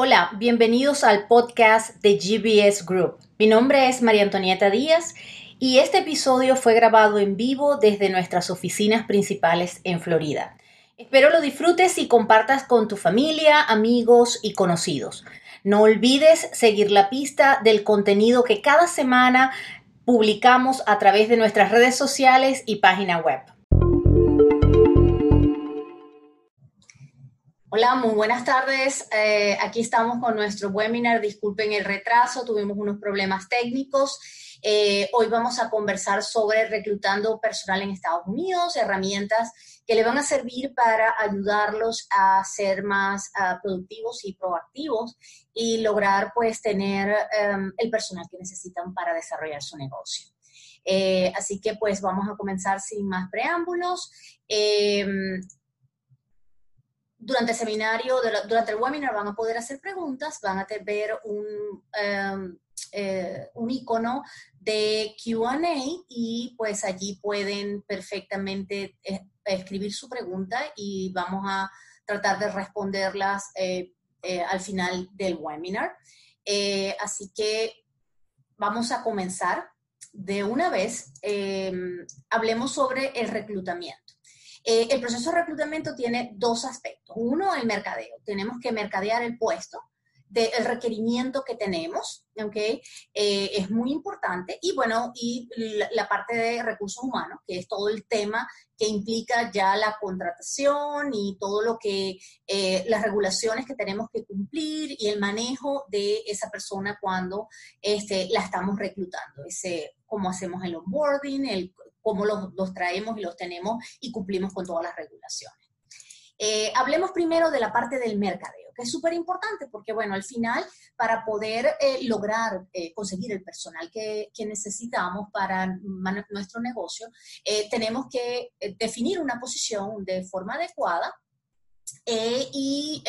Hola, bienvenidos al podcast de GBS Group. Mi nombre es María Antonieta Díaz y este episodio fue grabado en vivo desde nuestras oficinas principales en Florida. Espero lo disfrutes y compartas con tu familia, amigos y conocidos. No olvides seguir la pista del contenido que cada semana publicamos a través de nuestras redes sociales y página web. Hola, muy buenas tardes. Eh, aquí estamos con nuestro webinar. Disculpen el retraso, tuvimos unos problemas técnicos. Eh, hoy vamos a conversar sobre reclutando personal en Estados Unidos, herramientas que le van a servir para ayudarlos a ser más ah, productivos y proactivos y lograr pues tener em, el personal que necesitan para desarrollar su negocio. Eh, así que pues vamos a comenzar sin más preámbulos. Em, durante el seminario, durante el webinar van a poder hacer preguntas, van a ver un, eh, un icono de QA y pues allí pueden perfectamente eh, escribir su pregunta y vamos a tratar de responderlas eh, al final del webinar. así que vamos a comenzar de una vez. Em, hablemos sobre el reclutamiento. Eh, el proceso de reclutamiento tiene dos aspectos. Uno, el mercadeo. Tenemos que mercadear el puesto del requerimiento que tenemos, ¿ok? Eh, es muy importante. Y bueno, y la, parte de recursos humanos, que es todo el tema que implica ya la contratación y todo lo que, eh, las regulaciones que tenemos que cumplir y el manejo de esa persona cuando este, la estamos reclutando. Ese, cómo hacemos el onboarding, el cómo los, traemos y los tenemos y cumplimos con todas las regulaciones. Eh, hablemos primero de la parte del mercadeo, que es súper importante porque, bueno, al final, para poder eh, lograr eh, conseguir el personal que, que necesitamos para nuestro negocio, tenemos que definir una posición de forma adecuada y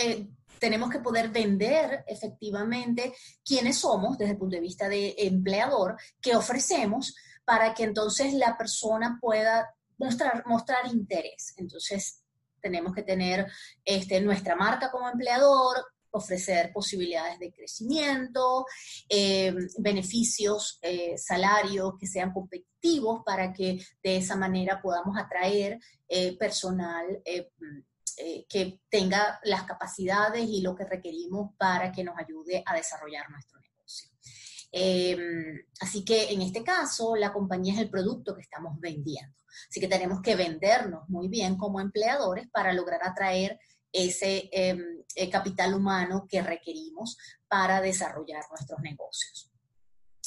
tenemos que poder vender efectivamente quiénes somos desde el punto de vista de empleador, qué ofrecemos, para que entonces la persona pueda mostrar, mostrar interés. Entonces, tenemos que tener este, nuestra marca como empleador, ofrecer posibilidades de crecimiento, eh, beneficios, eh, salarios que sean competitivos para que de esa manera podamos atraer eh, personal que tenga las capacidades y lo que requerimos para que nos ayude a desarrollar nuestro Em, así que en este caso, la compañía es el producto que estamos vendiendo. Así que tenemos que vendernos muy bien como empleadores para lograr atraer ese em, eh, capital humano que requerimos para desarrollar nuestros negocios.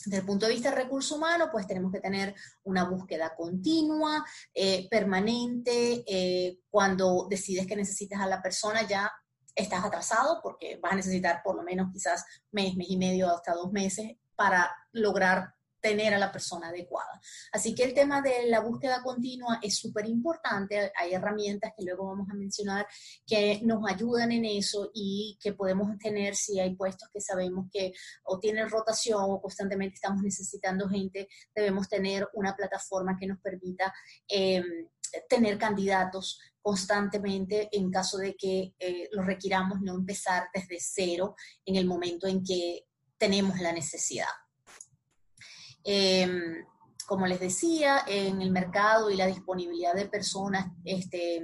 Desde el punto de vista de recurso humano, pues tenemos que tener una búsqueda continua, eh, permanente. Eh, cuando decides que necesitas a la persona, ya estás atrasado porque vas a necesitar por lo menos quizás mes, mes y medio, hasta dos meses para lograr tener a la persona adecuada. Así que el tema de la búsqueda continua es súper importante. Hay herramientas que luego vamos a mencionar que nos ayudan en eso y que podemos tener si hay puestos que sabemos que o tienen rotación o constantemente estamos necesitando gente, debemos tener una plataforma que nos permita em, tener candidatos constantemente en caso de que eh, lo requiramos, no empezar desde cero en el momento en que tenemos la necesidad. Em, como les decía, en el mercado y la disponibilidad de personas este,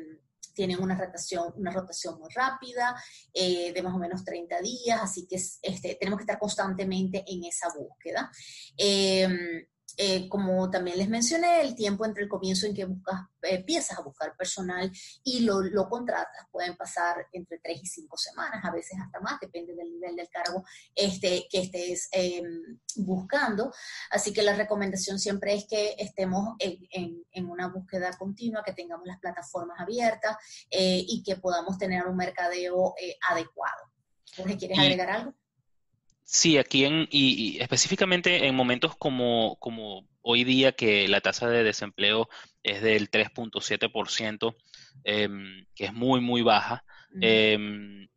tienen una rotación, una rotación muy rápida, eh, de más o menos 30 días, así que este, tenemos que estar constantemente en esa búsqueda. Em, eh, como también les mencioné, el tiempo entre el comienzo en que buscas, eh, empiezas a buscar personal y lo, lo, contratas pueden pasar entre tres y cinco semanas, a veces hasta más, depende del nivel del cargo este, que estés em, buscando. Así que la recomendación siempre es que estemos en, en, una búsqueda continua, que tengamos las plataformas abiertas eh, y que podamos tener un mercadeo adecuado. Jorge, ¿quieres agregar algo? Sí, aquí en, y, específicamente en momentos como, como hoy día que la tasa de desempleo es del 3.7%, em, que es muy, muy baja, em,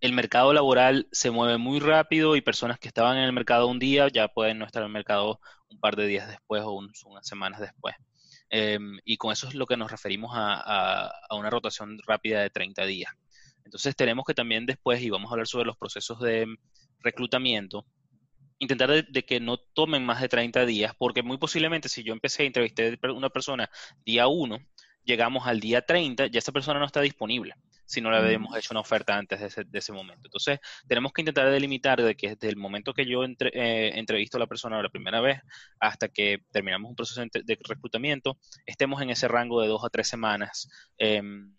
el mercado laboral se mueve muy rápido y personas que estaban en el mercado un día ya pueden no estar en el mercado un par de días después o unas semanas después. Em, y con eso es lo que nos referimos a, a, una rotación rápida de 30 días. Entonces tenemos que también después, y vamos a hablar sobre los procesos de reclutamiento, intentar de, que no tomen más de 30 días, porque muy posiblemente si yo empecé a entrevistar a una persona día 1, llegamos al día 30, ya esa persona no está disponible si no le habíamos hecho una oferta antes de ese, momento. Entonces, tenemos que intentar delimitar de que desde el momento que yo entre, eh, entrevisto a la persona la primera vez hasta que terminamos un proceso de reclutamiento, estemos en ese rango de dos a tres semanas em,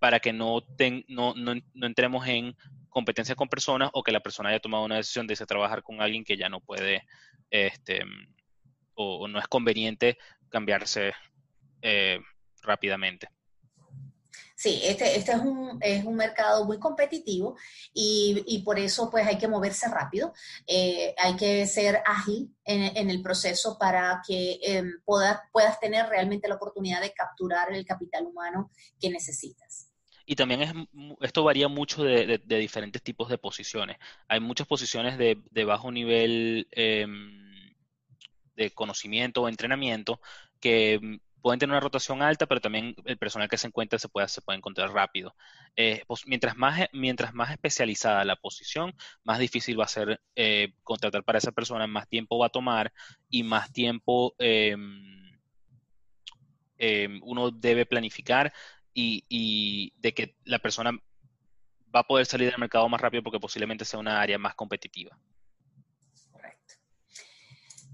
para que no, no, no, entremos en competencia con personas o que la persona haya tomado una decisión de trabajar con alguien que ya no puede este, o, no es conveniente cambiarse eh, rápidamente. Sí, este, este es, un, es un mercado muy competitivo y, por eso pues hay que moverse rápido, eh, hay que ser ágil en, el proceso para que eh, puedas tener realmente la oportunidad de capturar el capital humano que necesitas. Y también es, esto varía mucho de, diferentes tipos de posiciones. Hay muchas posiciones de, bajo nivel em, de conocimiento o entrenamiento que pueden tener una rotación alta, pero también el personal que se encuentra se puede, se puede encontrar rápido. Eh, mientras, más, mientras más especializada la posición, más difícil va a ser eh, contratar para esa persona, más tiempo va a tomar y más tiempo em, em, uno debe planificar y, de que la persona va a poder salir del mercado más rápido porque posiblemente sea una área más competitiva.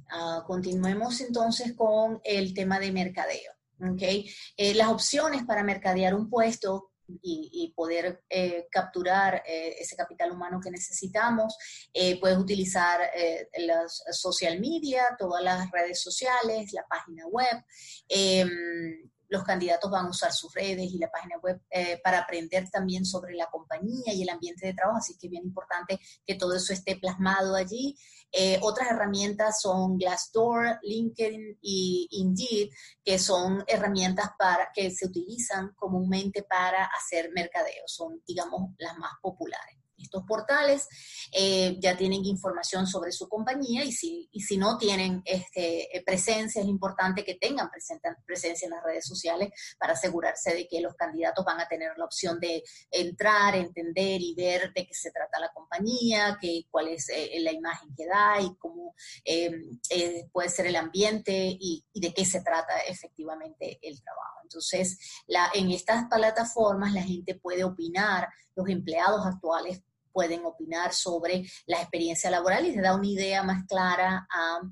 Ah, continuemos entonces con el tema de mercadeo. ¿okay? Eh, las opciones para mercadear un puesto y, poder eh, capturar eh, ese capital humano que necesitamos. puedes utilizar las social media, todas las redes sociales, la página web. Los candidatos van a usar sus redes y la página web para aprender también sobre la compañía y el ambiente de trabajo, así que es bien importante que todo eso esté plasmado allí. Eh, otras herramientas son Glassdoor, LinkedIn y Indeed, que son herramientas para, que se utilizan comúnmente para hacer mercadeo, son, digamos, las más populares. Estos portales eh, ya tienen información sobre su compañía y si, y si no tienen este, eh, presencia, es importante que tengan presencia en las redes sociales para asegurarse de que los candidatos van a tener la opción de entrar, entender y ver de qué se trata la compañía, que, cuál es eh, la imagen que da y cómo puede ser el ambiente y, y, de qué se trata efectivamente el trabajo. Entonces, la, en estas plataformas la gente puede opinar, los empleados actuales pueden opinar sobre la experiencia laboral y te da una idea más clara a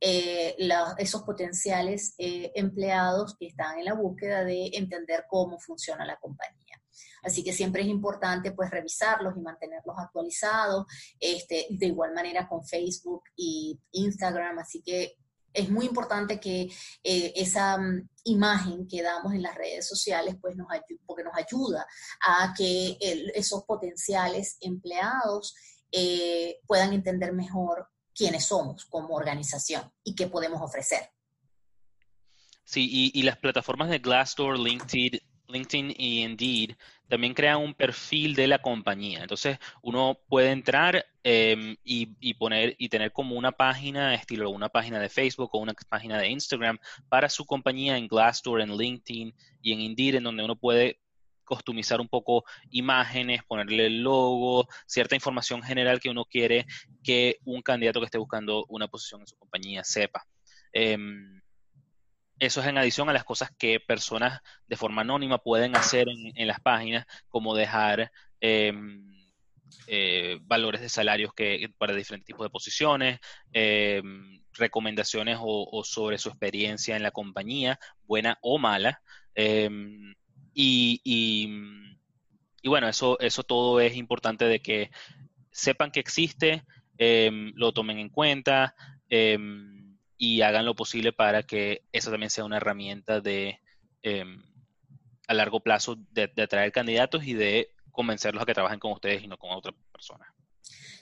eh, esos potenciales eh, empleados que están en la búsqueda de entender cómo funciona la compañía. Así que siempre es importante pues revisarlos y mantenerlos actualizados, este, de igual manera con Facebook y Instagram, así que es muy importante que eh, esa mm, imagen que damos en las redes sociales, pues nos porque nos ayuda a que esos potenciales empleados eh, puedan entender mejor quiénes somos como organización y qué podemos ofrecer. Sí, y, y las plataformas de Glassdoor, LinkedIn, LinkedIn y Indeed también crean un perfil de la compañía. Entonces, uno puede entrar em, y, poner y tener como una página, estilo una página de Facebook o una página de Instagram para su compañía en Glassdoor, en LinkedIn y en Indeed, en donde uno puede customizar un poco imágenes, ponerle el logo, cierta información general que uno quiere que un candidato que esté buscando una posición en su compañía sepa. Em, eso es en adición a las cosas que personas de forma anónima pueden hacer en, las páginas, como dejar em, eh, valores de salarios que, para diferentes tipos de posiciones, em, recomendaciones o, sobre su experiencia en la compañía, buena o mala. Em, y, bueno, eso, eso todo es importante de que sepan que existe, lo tomen en cuenta y hagan lo posible para que eso también sea una herramienta de em, a largo plazo de, atraer candidatos y de convencerlos a que trabajen con ustedes y no con otras personas.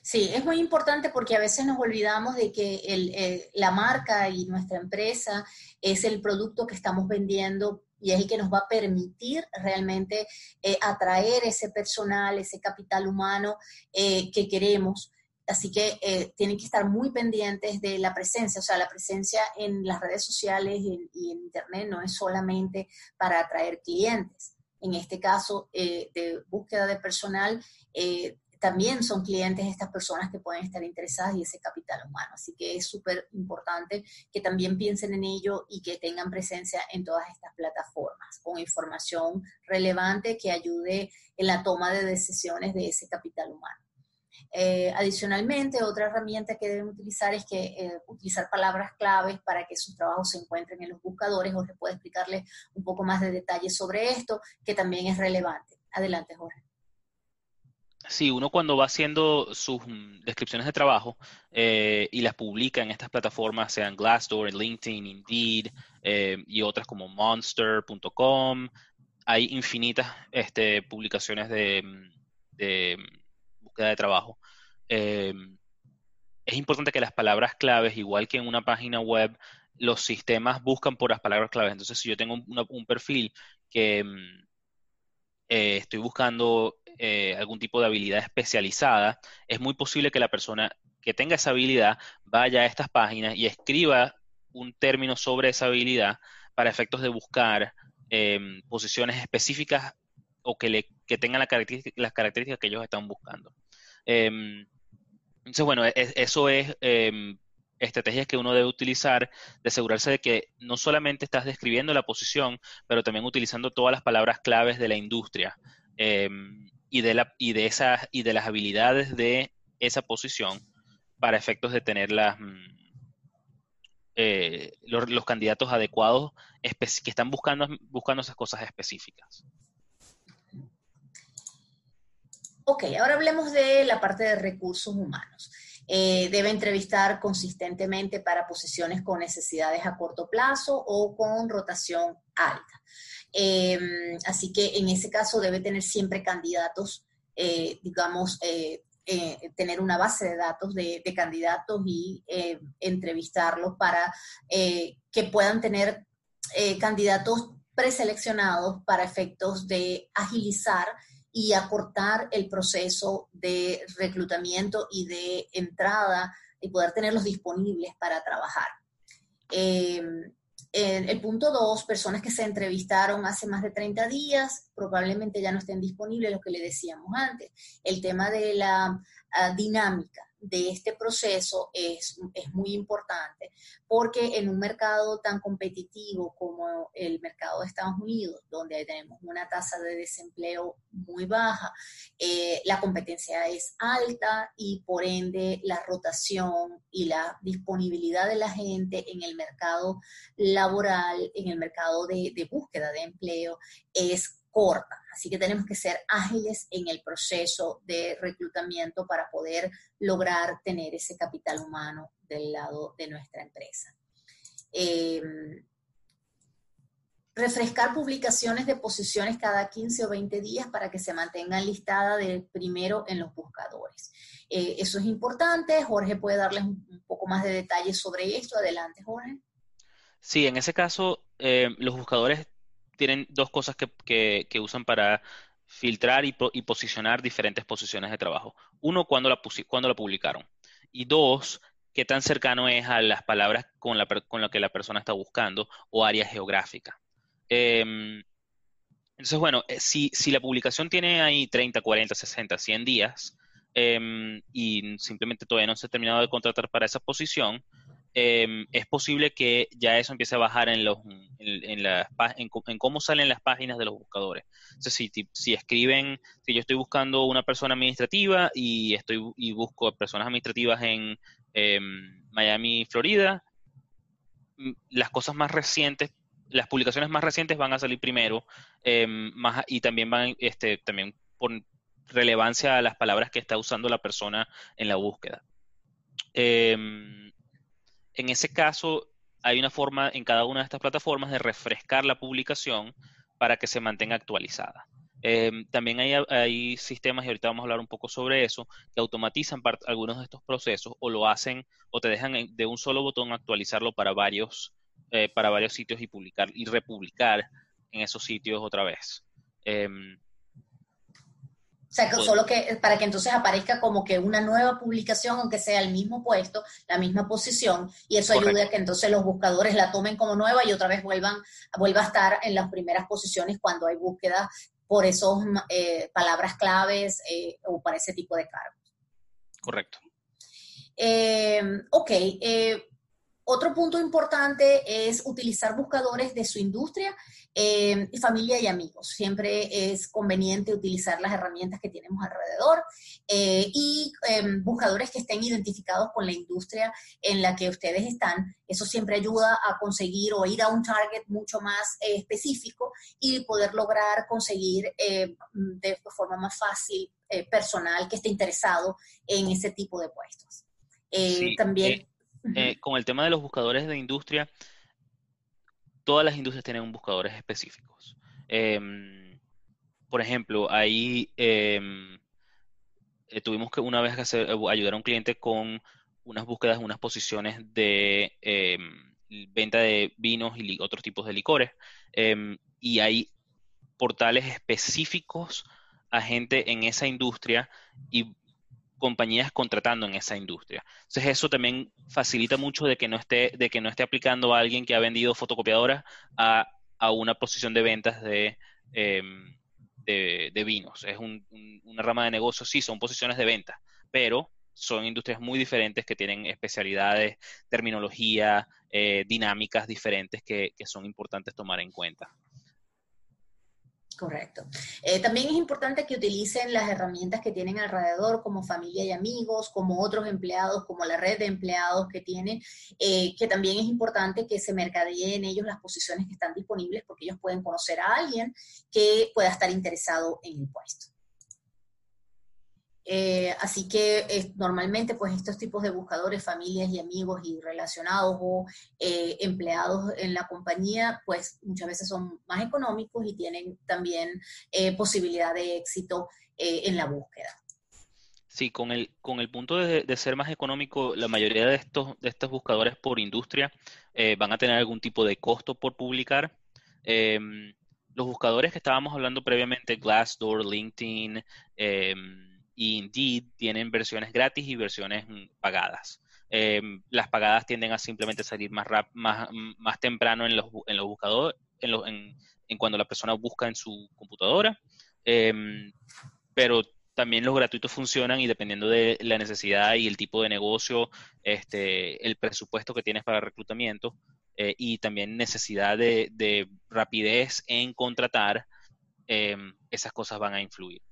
Sí, es muy importante porque a veces nos olvidamos de que el, la marca y nuestra empresa es el producto que estamos vendiendo y es el que nos va a permitir realmente eh, atraer ese personal, ese capital humano eh, que queremos. Así que eh, tienen que estar muy pendientes de la presencia, o sea, la presencia en las redes sociales y en, Internet no es solamente para atraer clientes, en este caso eh, de búsqueda de personal, eh, también son clientes estas personas que pueden estar interesadas y ese capital humano. Así que es súper importante que también piensen en ello y que tengan presencia en todas estas plataformas con información relevante que ayude en la toma de decisiones de ese capital humano. Eh, adicionalmente, otra herramienta que deben utilizar es que eh, utilizar palabras claves para que sus trabajos se encuentren en los buscadores. Jorge puede explicarles un poco más de detalles sobre esto, que también es relevante. Adelante, Jorge. Sí, uno cuando va haciendo sus mm, descripciones de trabajo eh, y las publica en estas plataformas, sean Glassdoor, LinkedIn, Indeed y otras como Monster.com, hay infinitas este, publicaciones de, mm, de trabajo. Eh, es importante que las palabras claves, igual que en una página web, los sistemas buscan por las palabras claves. Entonces, si yo tengo un perfil que mm, estoy buscando eh, algún tipo de habilidad especializada, es muy posible que la persona que tenga esa habilidad vaya a estas páginas y escriba un término sobre esa habilidad para efectos de buscar em, posiciones específicas o que, le, tengan las características que ellos están buscando. Em, entonces, bueno, e, eso es em, estrategias que uno debe utilizar de asegurarse de que no solamente estás describiendo la posición, pero también utilizando todas las palabras claves de la industria y de, la, y de, esas, y de las habilidades de esa posición para efectos de tener las, mm, eh, los, candidatos adecuados que están buscando, buscando esas cosas específicas. Ok, ahora hablemos de la parte de recursos humanos. Eh, debe entrevistar consistentemente para posiciones con necesidades a corto plazo o con rotación alta. Em, así que en ese caso debe tener siempre candidatos, eh, digamos, eh, tener una base de datos de, candidatos y entrevistarlos para que puedan tener candidatos preseleccionados para efectos de agilizar y acortar el proceso de reclutamiento y de entrada y poder tenerlos disponibles para trabajar. Em, el punto dos, personas que se entrevistaron hace más de 30 días, probablemente ya no estén disponibles, lo que le decíamos antes. El tema de la ah, dinámica de este proceso es, es, muy importante, porque en un mercado tan competitivo como el mercado de Estados Unidos, donde tenemos una tasa de desempleo muy baja, eh, la competencia es alta y por ende la rotación y la disponibilidad de la gente en el mercado laboral, en el mercado de, de búsqueda de empleo, es corta. Así que tenemos que ser ágiles en el proceso de reclutamiento para poder lograr tener ese capital humano del lado de nuestra empresa. Em, refrescar publicaciones de posiciones cada 15 o 20 días para que se mantengan listadas de primero en los buscadores. Eh, eso es importante. Jorge puede darles un, poco más de detalles sobre esto. Adelante, Jorge. Sí, en ese caso, eh, los buscadores tienen dos cosas que, usan para filtrar y, posicionar diferentes posiciones de trabajo. Uno, cuando la, cuando la publicaron. Y dos, qué tan cercano es a las palabras con la, con la que la persona está buscando o área geográfica. Em, entonces, bueno, eh, si, si, la publicación tiene ahí 30, 40, 60, 100 días em, y simplemente todavía no se ha terminado de contratar para esa posición, Em, es posible que ya eso empiece a bajar en, los, en, en, cómo salen las páginas de los buscadores. si, si, escriben, si yo estoy buscando una persona administrativa y, estoy, y busco personas administrativas en em, Miami, Florida, las cosas más recientes, las publicaciones más recientes van a salir primero em, más, y también van, este, también por relevancia a las palabras que está usando la persona en la búsqueda. En ese caso, hay una forma en cada una de estas plataformas de refrescar la publicación para que se mantenga actualizada. Em, también hay, sistemas, y ahorita vamos a hablar un poco sobre eso, que automatizan algunos de estos procesos o lo hacen o te dejan de un solo botón actualizarlo para varios, eh, para varios sitios y publicar y republicar en esos sitios otra vez. Em, o sea, solo que para que entonces aparezca como que una nueva publicación, aunque sea el mismo puesto, la misma posición, y eso ayude a que entonces los buscadores la tomen como nueva y otra vez vuelvan, vuelva a estar en las primeras posiciones cuando hay búsquedas por esas palabras claves o para ese tipo de cargos. Correcto. ok, otro punto importante es utilizar buscadores de su industria, eh, familia y amigos. Siempre es conveniente utilizar las herramientas que tenemos alrededor eh, y em, buscadores que estén identificados con la industria en la que ustedes están. Eso siempre ayuda a conseguir o ir a un target mucho más eh, específico y poder lograr conseguir de forma más fácil personal que esté interesado en ese tipo de puestos. también eh, con el tema de los buscadores de industria, todas las industrias tienen buscadores específicos. Em, por ejemplo, ahí em, eh, tuvimos que una vez que hacer, eh, ayudar a un cliente con unas búsquedas, unas posiciones de em, venta de vinos y otros tipos de licores. y hay portales específicos a gente en esa industria y compañías contratando en esa industria. Entonces eso también facilita mucho de que no esté, de que no esté aplicando a alguien que ha vendido fotocopiadoras a, una posición de ventas de, em, vinos. Es una rama de negocio, sí, son posiciones de venta, pero son industrias muy diferentes que tienen especialidades, terminología, eh, dinámicas diferentes que son importantes tomar en cuenta. Correcto. Eh, también es importante que utilicen las herramientas que tienen alrededor, como familia y amigos, como otros empleados, como la red de empleados que tienen, eh, que también es importante que se mercadeen ellos las posiciones que están disponibles, porque ellos pueden conocer a alguien que pueda estar interesado en el puesto. Eh, así que eh, normalmente pues estos tipos de buscadores, familias y amigos y relacionados o eh, empleados en la compañía, pues muchas veces son más económicos y tienen también posibilidad de éxito en la búsqueda. Sí, con el, con el punto de, de, ser más económico, la mayoría de estos, de estos buscadores por industria van a tener algún tipo de costo por publicar. Em, los buscadores que estábamos hablando previamente, Glassdoor, LinkedIn, em, y Indeed tienen versiones gratis y versiones mm, pagadas. Em, las pagadas tienden a simplemente salir más, más, más temprano en los, en los buscadores, en, cuando la persona busca en su computadora, em, pero también los gratuitos funcionan y dependiendo de la necesidad y el tipo de negocio, este, el presupuesto que tienes para reclutamiento eh, y también necesidad de, de rapidez en contratar, em, esas cosas van a influir.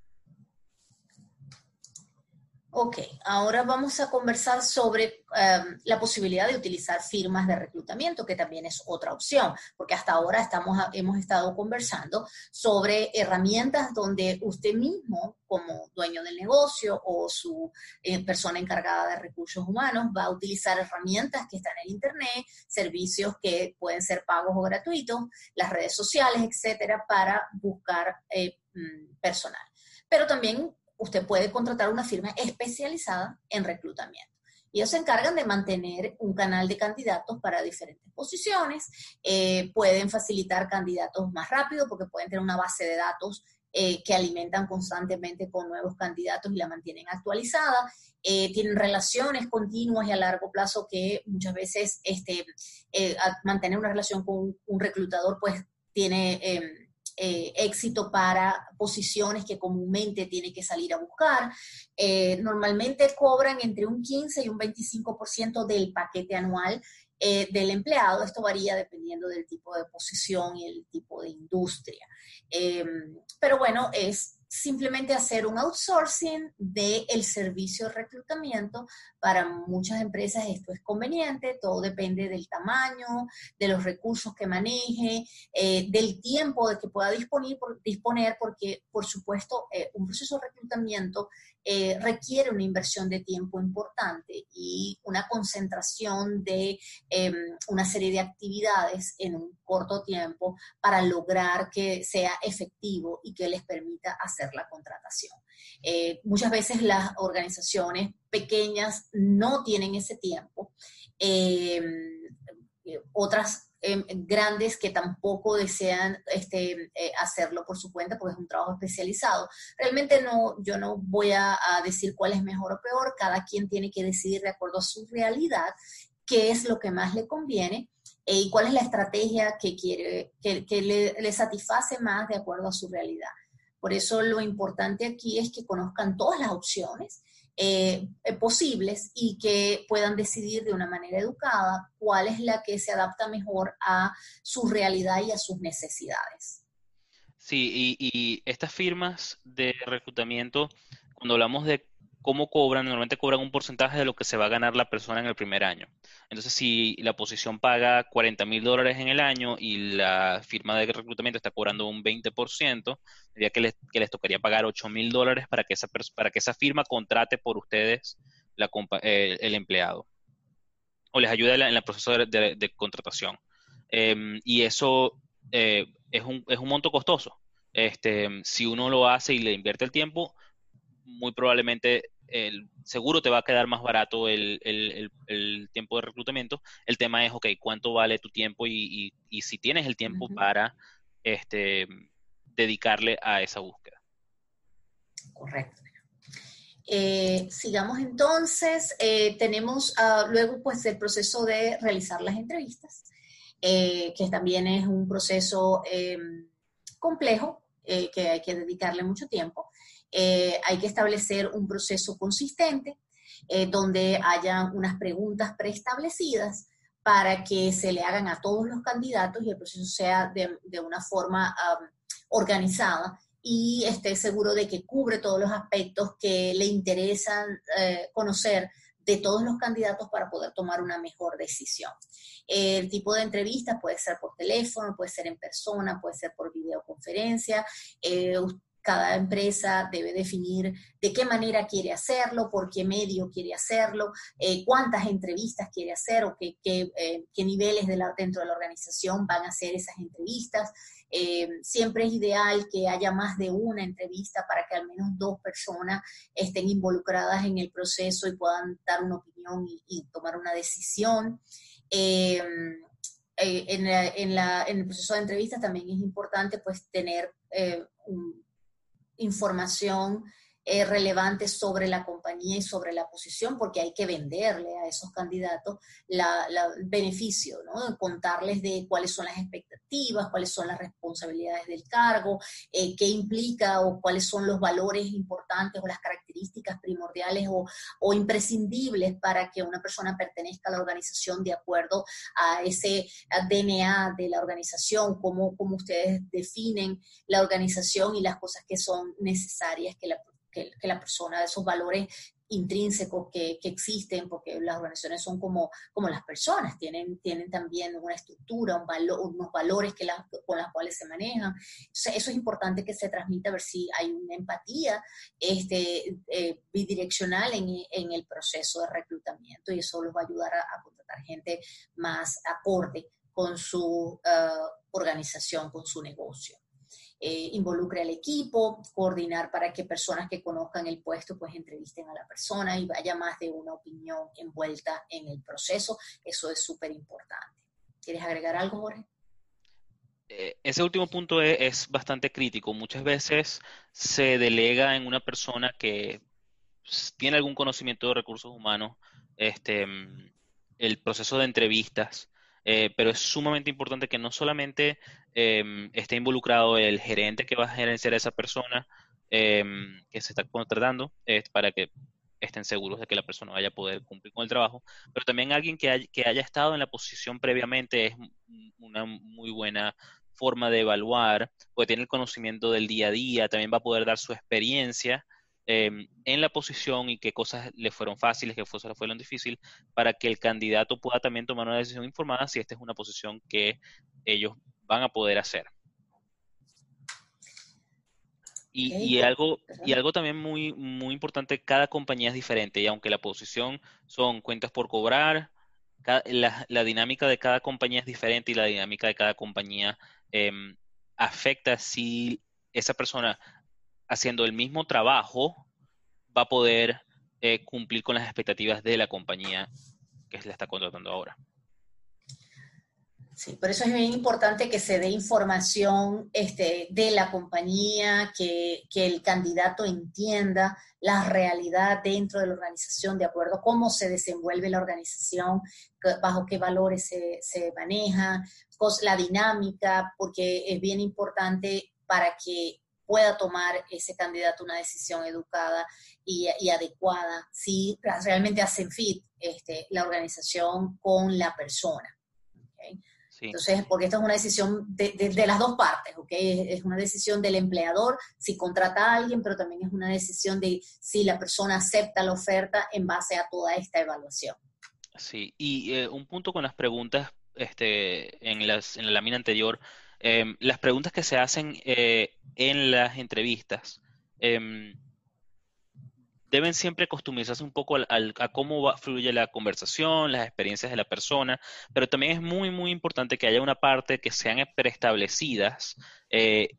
Ok, ahora vamos a conversar sobre em, la posibilidad de utilizar firmas de reclutamiento, que también es otra opción, porque hasta ahora estamos, hemos estado conversando sobre herramientas donde usted mismo, como dueño del negocio o su eh, persona encargada de recursos humanos, va a utilizar herramientas que están en Internet, servicios que pueden ser pagos o gratuitos, las redes sociales, etcétera, para buscar eh, mm, personal. Pero también usted puede contratar una firma especializada en reclutamiento. Ellos se encargan de mantener un canal de candidatos para diferentes posiciones, eh, pueden facilitar candidatos más rápido porque pueden tener una base de datos eh, que alimentan constantemente con nuevos candidatos y la mantienen actualizada. Eh, tienen relaciones continuas y a largo plazo que muchas veces este, mantener una relación con un reclutador pues tiene em, eh, éxito para posiciones que comúnmente tiene que salir a buscar. Eh, normalmente cobran entre un 15 y un 25% del paquete anual eh, del empleado. Esto varía dependiendo del tipo de posición y el tipo de industria. pero bueno, es simplemente hacer un outsourcing del el servicio de reclutamiento. Para muchas empresas esto es conveniente, todo depende del tamaño, de los recursos que maneje, eh, del tiempo de que pueda disponer, disponer porque por supuesto eh, un proceso de reclutamiento eh, requiere una inversión de tiempo importante y una concentración de em, una serie de actividades en un corto tiempo para lograr que sea efectivo y que les permita hacer la contratación. Eh, muchas veces las organizaciones pequeñas no tienen ese tiempo. Em, otras Em, grandes que tampoco desean este, eh, hacerlo por su cuenta porque es un trabajo especializado. Realmente no, yo no voy a, decir cuál es mejor o peor, cada quien tiene que decidir de acuerdo a su realidad qué es lo que más le conviene eh, y cuál es la estrategia que quiere, que, le, le, satisface más de acuerdo a su realidad. Por eso lo importante aquí es que conozcan todas las opciones eh, eh, posibles y que puedan decidir de una manera educada cuál es la que se adapta mejor a su realidad y a sus necesidades. Sí, y estas firmas de reclutamiento, cuando hablamos de cómo cobran, normalmente cobran un porcentaje de lo que se va a ganar la persona en el primer año. Entonces, si la posición paga 40 mil dólares en el año y la firma de reclutamiento está cobrando un 20%, diría que les, tocaría pagar 8 mil dólares para, que esa para que esa firma contrate por ustedes el empleado o les ayude en, el proceso de, contratación. Em, y eso eh, es, un, es un monto costoso. Este, si uno lo hace y le invierte el tiempo, muy probablemente el seguro te va a quedar más barato el, tiempo de reclutamiento. El tema es, ok, ¿cuánto vale tu tiempo y, si tienes el tiempo para este, dedicarle a esa búsqueda? Correcto. Eh, sigamos entonces, eh, tenemos ah, luego pues el proceso de realizar las entrevistas, eh, que también es un proceso em, complejo, que hay que dedicarle mucho tiempo. Eh, hay que establecer un proceso consistente eh, donde haya unas preguntas preestablecidas para que se le hagan a todos los candidatos y el proceso sea de, una forma organizada y esté seguro de que cubre todos los aspectos que le interesan eh, conocer de todos los candidatos para poder tomar una mejor decisión. El tipo de entrevista puede ser por teléfono, puede ser en persona, puede ser por videoconferencia. Cada empresa debe definir de qué manera quiere hacerlo, por qué medio quiere hacerlo, eh, cuántas entrevistas quiere hacer o qué, qué, eh, niveles de la, dentro de la organización van a hacer esas entrevistas. Eh, siempre es ideal que haya más de una entrevista para que al menos dos personas estén involucradas en el proceso y puedan dar una opinión y, tomar una decisión. en, en, el proceso de entrevista también es importante pues tener un, información eh, relevante sobre la compañía y sobre la posición, porque hay que venderle a esos candidatos el beneficio, ¿no? Contarles de cuáles son las expectativas, cuáles son las responsabilidades del cargo, eh, qué implica o cuáles son los valores importantes o las características primordiales o, o, imprescindibles para que una persona pertenezca a la organización de acuerdo a ese DNA de la organización, cómo, cómo ustedes definen la organización y las cosas que son necesarias que la que, la persona, esos valores intrínsecos que, existen, porque las organizaciones son como, como las personas, tienen, tienen también una estructura, un unos valores que con los cuales se manejan. eso es importante que se transmita, a ver si hay una empatía este, eh, bidireccional en, en, el proceso de reclutamiento y eso los va a ayudar a, contratar gente más acorde con su uh, organización, con su negocio eh, involucre al equipo, coordinar para que personas que conozcan el puesto pues entrevisten a la persona y vaya más de una opinión envuelta en el proceso. Eso es súper importante. ¿Quieres agregar algo, Jorge? Eh, ese último punto es, bastante crítico. Muchas veces se delega en una persona que tiene algún conocimiento de recursos humanos este, el proceso de entrevistas eh, pero es sumamente importante que no solamente em, esté involucrado el gerente que va a gerenciar a esa persona em, que se está contratando para que estén seguros de que la persona vaya a poder cumplir con el trabajo, pero también alguien que, haya estado en la posición previamente es una muy buena forma de evaluar, porque tiene el conocimiento del día a día, también va a poder dar su experiencia Em, en la posición y qué cosas le fueron fáciles, qué cosas le fueron difíciles, para que el candidato pueda también tomar una decisión informada si esta es una posición que ellos van a poder hacer. Y, algo, y algo también muy, muy importante, cada compañía es diferente y aunque la posición son cuentas por cobrar, la, dinámica de cada compañía es diferente y la dinámica de cada compañía em, afecta si esa persona haciendo el mismo trabajo, va a poder eh, cumplir con las expectativas de la compañía que le está contratando ahora. Sí, por eso es bien importante que se dé información este, de la compañía, que, el candidato entienda la realidad dentro de la organización, de acuerdo cómo se desenvuelve la organización, bajo qué valores se, se maneja, la dinámica, porque es bien importante para que pueda tomar ese candidato una decisión educada y, adecuada, si realmente hacen fit este, la organización con la persona. Entonces, porque esto es una decisión de, las dos partes, ¿ok? Es una decisión del empleador si contrata a alguien, pero también es una decisión de si la persona acepta la oferta en base a toda esta evaluación. Sí, y eh, un punto con las preguntas este, en, las, en la lámina anterior, em, las preguntas que se hacen eh, en las entrevistas. Em, deben siempre customizarse un poco a cómo fluye la conversación, las experiencias de la persona, pero también es muy, muy importante que haya una parte que sean preestablecidas, eh,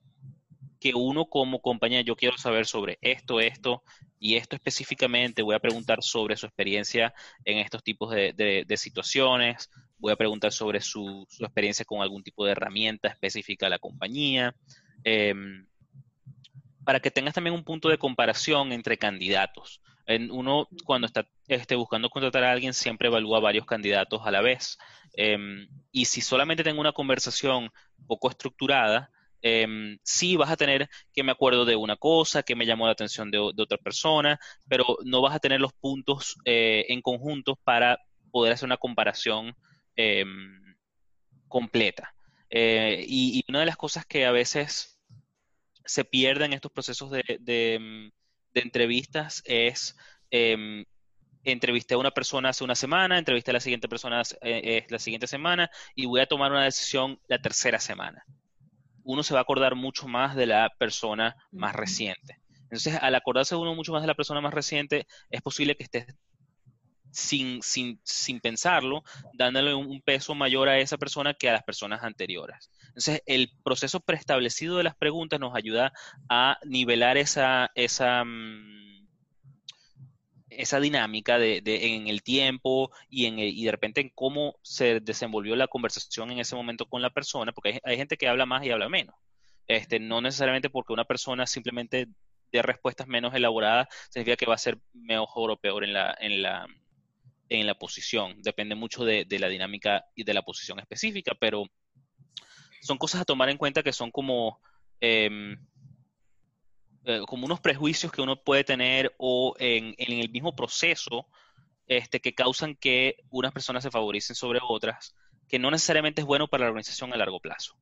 que uno como compañía, yo quiero saber sobre esto, esto y esto específicamente, voy a preguntar sobre su experiencia en estos tipos de, situaciones, voy a preguntar sobre su, experiencia con algún tipo de herramienta específica de la compañía. Em, para que tengas también un punto de comparación entre candidatos. Uno, cuando está este, buscando contratar a alguien, siempre evalúa varios candidatos a la vez. Em, y si solamente tengo una conversación poco estructurada, eh, sí vas a tener que me acuerdo de una cosa, que me llamó la atención de, otra persona, pero no vas a tener los puntos eh, en conjunto para poder hacer una comparación em, completa. Eh, y, una de las cosas que a veces se pierden estos procesos de, mm, entrevistas es eh, entrevisté a una persona hace una semana, entrevisté a la siguiente persona eh, la siguiente semana y voy a tomar una decisión la tercera semana. Uno se va a acordar mucho más de la persona más reciente. Entonces, al acordarse uno mucho más de la persona más reciente, es posible que estés sin, sin, sin pensarlo, dándole un peso mayor a esa persona que a las personas anteriores. Entonces, el proceso preestablecido de las preguntas nos ayuda a nivelar esa, esa, mm, esa dinámica de, en el tiempo y, en y de repente en cómo se desenvolvió la conversación en ese momento con la persona, porque hay, hay gente que habla más y habla menos. Este, no necesariamente porque una persona simplemente dé respuestas menos elaboradas significa que va a ser mejor o peor en la, en la, en la posición. Depende mucho de, la dinámica y de la posición específica, pero son cosas a tomar en cuenta que son como, em, eh, unos prejuicios que uno puede tener o en, en, el mismo proceso este, que causan que unas personas se favorecen sobre otras, que no necesariamente es bueno para la organización a largo plazo.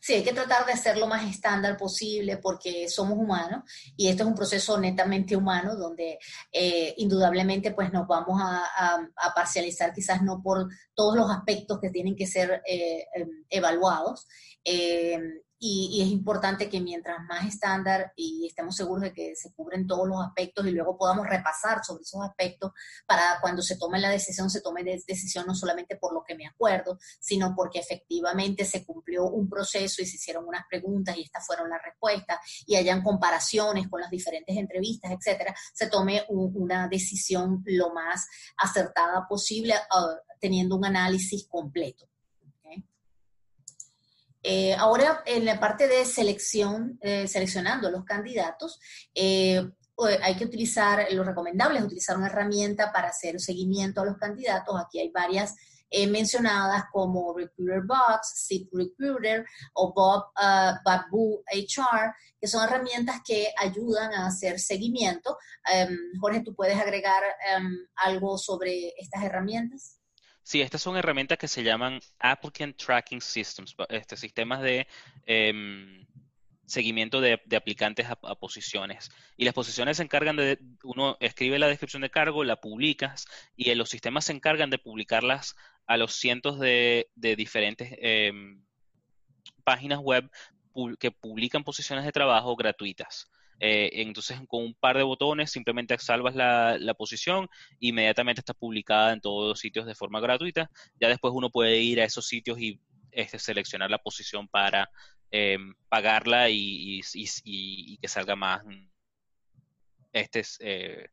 Sí, hay que tratar de hacer lo más estándar posible porque somos humanos y esto es un proceso netamente humano donde eh, indudablemente pues nos vamos a, parcializar quizás no por todos los aspectos que tienen que ser eh, em, evaluados, eh, y, es importante que mientras más estándar y estemos seguros de que se cubren todos los aspectos y luego podamos repasar sobre esos aspectos para cuando se tome la decisión, se tome decisión no solamente por lo que me acuerdo, sino porque efectivamente se cumplió un proceso y se hicieron unas preguntas y estas fueron las respuestas y hayan comparaciones con las diferentes entrevistas, etcétera, se tome una decisión lo más acertada posible ah, teniendo un análisis completo. Eh, ahora, en la parte de selección, eh, seleccionando los candidatos, eh, hay que utilizar, lo recomendable es utilizar una herramienta para hacer seguimiento a los candidatos. Aquí hay varias mencionadas como Recruiter Box, Zip Recruiter o Bob, uh, Babu HR, que son herramientas que ayudan a hacer seguimiento. Em, Jorge, ¿tú puedes agregar em, algo sobre estas herramientas? Sí, estas son herramientas que se llaman Applicant Tracking Systems, este, sistemas de em, seguimiento de, aplicantes a, posiciones. Y las posiciones se encargan de, uno escribe la descripción de cargo, la publicas y los sistemas se encargan de publicarlas a los cientos de, diferentes em, páginas web que publican posiciones de trabajo gratuitas. Eh, entonces, con un par de botones simplemente salvas la, posición, inmediatamente está publicada en todos los sitios de forma gratuita. Ya después uno puede ir a esos sitios y este, seleccionar la posición para eh, pagarla y, que salga más este, eh,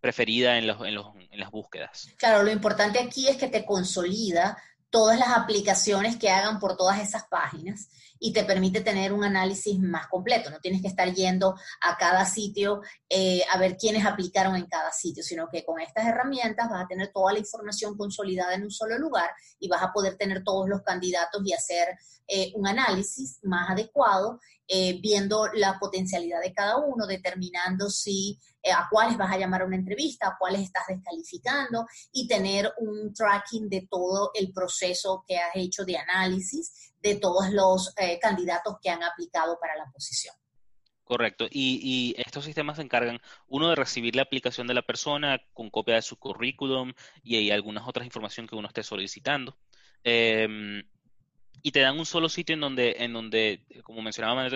preferida en, en las búsquedas. Claro, lo importante aquí es que te consolida todas las aplicaciones que hagan por todas esas páginas y te permite tener un análisis más completo. No tienes que estar yendo a cada sitio eh, a ver quiénes aplicaron en cada sitio, sino que con estas herramientas vas a tener toda la información consolidada en un solo lugar y vas a poder tener todos los candidatos y hacer eh, un análisis más adecuado eh, viendo la potencialidad de cada uno, determinando si a cuáles vas a llamar a una entrevista, a cuáles estás descalificando y tener un tracking de todo el proceso que has hecho de análisis de todos los eh, candidatos que han aplicado para la posición. Correcto. Y, estos sistemas se encargan, uno, de recibir la aplicación de la persona con copia de su currículum y, y algunas otras información que uno esté solicitando. Em, y te dan un solo sitio en donde, en donde como mencionaba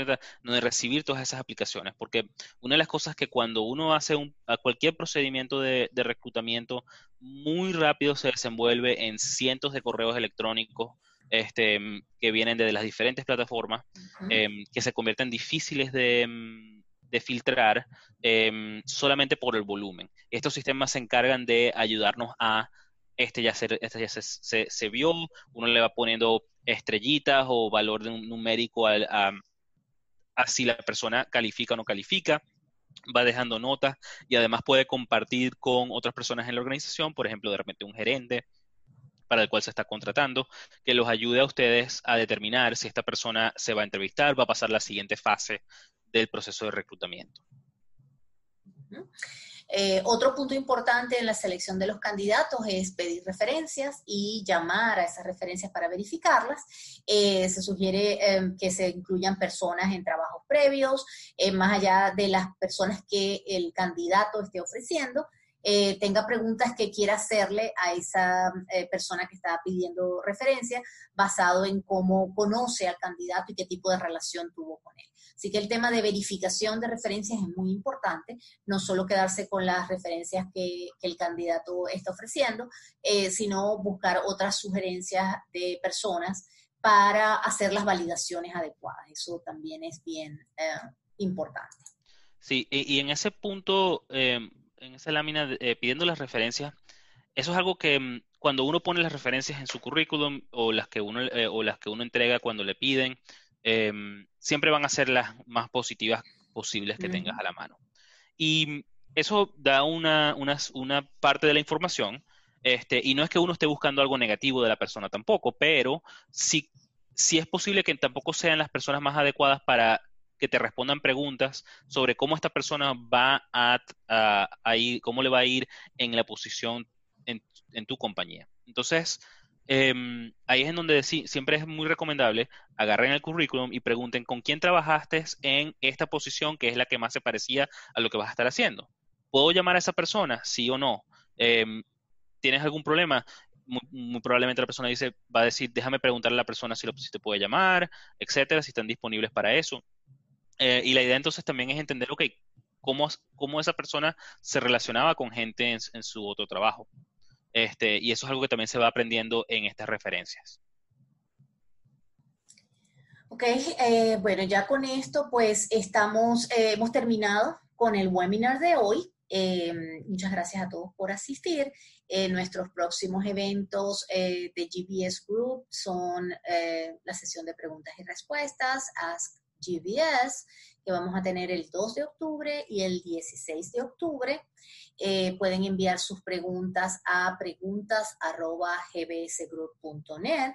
donde recibir todas esas aplicaciones. Porque una de las cosas que cuando uno hace un, a cualquier procedimiento de, reclutamiento, muy rápido se desenvuelve en cientos de correos electrónicos este, que vienen de las diferentes plataformas, em, que se convierten difíciles de, em, filtrar em, solamente por el volumen. Estos sistemas se encargan de ayudarnos a este ya, se, este ya se, vio, uno le va poniendo estrellitas o valor de un numérico a, a, si la persona califica o no califica, va dejando notas y además puede compartir con otras personas en la organización, por ejemplo, de repente un gerente para el cual se está contratando, que los ayude a ustedes a determinar si esta persona se va a entrevistar, va a pasar la siguiente fase del proceso de reclutamiento. Eh, otro punto importante en la selección de los candidatos es pedir referencias y llamar a esas referencias para verificarlas. Eh, se sugiere em, que se incluyan personas en trabajos previos, eh, más allá de las personas que el candidato esté ofreciendo. Tenga preguntas que quiera hacerle a esa persona que está pidiendo referencia basado en cómo conoce al candidato y qué tipo de relación tuvo con él. Así que el tema de verificación de referencias es muy importante, no solo quedarse con las referencias que, el candidato está ofreciendo, eh, sino buscar otras sugerencias de personas para hacer las validaciones adecuadas. Eso también es bien eh, importante. Sí, y, en ese punto, em, en esa lámina, eh, pidiendo las referencias, eso es algo que mm, cuando uno pone las referencias en su currículum o las que uno, o las que uno entrega cuando le piden, Em, siempre van a ser las más positivas posibles que tengas a la mano. Y eso da una, una, parte de la información, este, y no es que uno esté buscando algo negativo de la persona tampoco, pero sí, es posible que tampoco sean las personas más adecuadas para que te respondan preguntas sobre cómo esta persona va a, ir, cómo le va a ir en la posición en, tu compañía. Entonces, Em, ahí es en donde siempre es muy recomendable, agarren el currículum y pregunten con quién trabajaste en esta posición que es la que más se parecía a lo que vas a estar haciendo. ¿Puedo llamar a esa persona? Sí o no. Em, ¿Tienes algún problema? Muy, probablemente la persona dice, va a decir, déjame preguntarle a la persona si, lo, si te puede llamar, etcétera, si están disponibles para eso. Eh, y la idea entonces también es entender, ok, cómo, cómo esa persona se relacionaba con gente en su otro trabajo. Este, y eso es algo que también se va aprendiendo en estas referencias. Ok, eh, bueno, ya con esto pues estamos, eh, hemos terminado con el webinar de hoy. Muchas gracias a todos por asistir. nuestros próximos eventos de GBS Group son la sesión de preguntas y respuestas, Ask GBS, que vamos a tener el 2 de octubre y el 16 de octubre. Eh, pueden enviar sus preguntas a preguntas.gbsgroup.net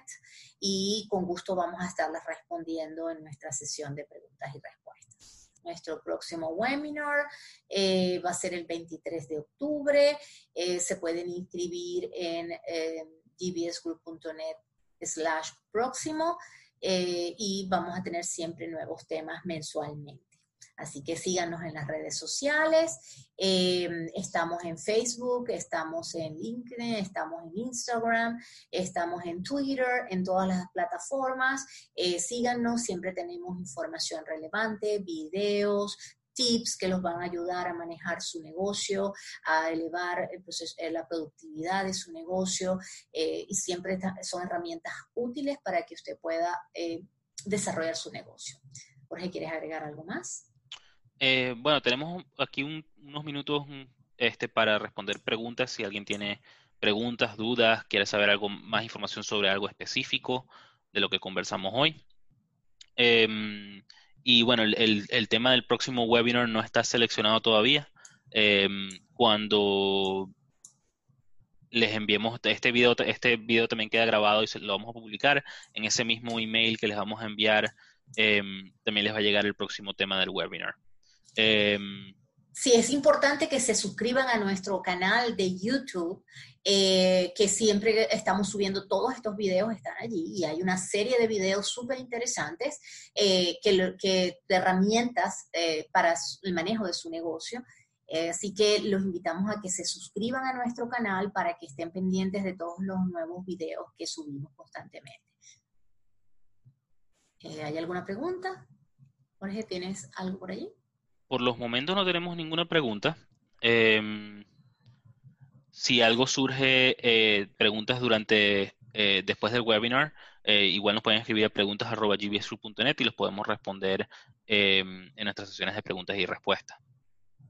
y con gusto vamos a estarlas respondiendo en nuestra sesión de preguntas y respuestas. Nuestro próximo webinar eh, va a ser el 23 de octubre. Eh, se pueden inscribir en gbsgroup.net slash próximo. Eh, y vamos a tener siempre nuevos temas mensualmente. Así que síganos en las redes sociales. Eh, estamos en Facebook, estamos en LinkedIn, estamos en Instagram, estamos en Twitter, en todas las plataformas. Eh, síganos, siempre tenemos información relevante, videos, tips que los van a ayudar a manejar su negocio, a elevar eh, la productividad de su negocio eh, y siempre son herramientas útiles para que usted pueda eh, desarrollar su negocio. Jorge, ¿quieres agregar algo más? bueno, tenemos aquí unos minutos este, para responder preguntas. Si alguien tiene preguntas, dudas, quiere saber algo más información sobre algo específico de lo que conversamos hoy. Y bueno, el, tema del próximo webinar no está seleccionado todavía. Em, cuando les enviemos este video, este video también queda grabado y se, lo vamos a publicar en ese mismo email que les vamos a enviar em, también les va a llegar el próximo tema del webinar. Em, sí, es importante que se suscriban a nuestro canal de YouTube, eh, que siempre estamos subiendo todos estos videos, están allí, y hay una serie de videos súper interesantes eh, que, que, de herramientas eh, para el manejo de su negocio. así que los invitamos a que se suscriban a nuestro canal para que estén pendientes de todos los nuevos videos que subimos constantemente. ¿Hay alguna pregunta? Jorge, ¿tienes algo por allí? Por los momentos no tenemos ninguna pregunta. Em, si algo surge, eh, preguntas durante, eh, después del webinar, eh, igual nos pueden escribir a preguntas.gbsru.net y los podemos responder em, en nuestras sesiones de preguntas y respuestas.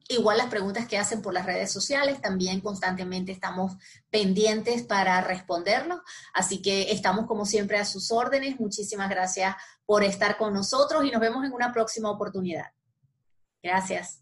Igual las preguntas que hacen por las redes sociales, también constantemente estamos pendientes para responderlos. Así que estamos como siempre a sus órdenes. Muchísimas gracias por estar con nosotros y nos vemos en una próxima oportunidad. Gracias.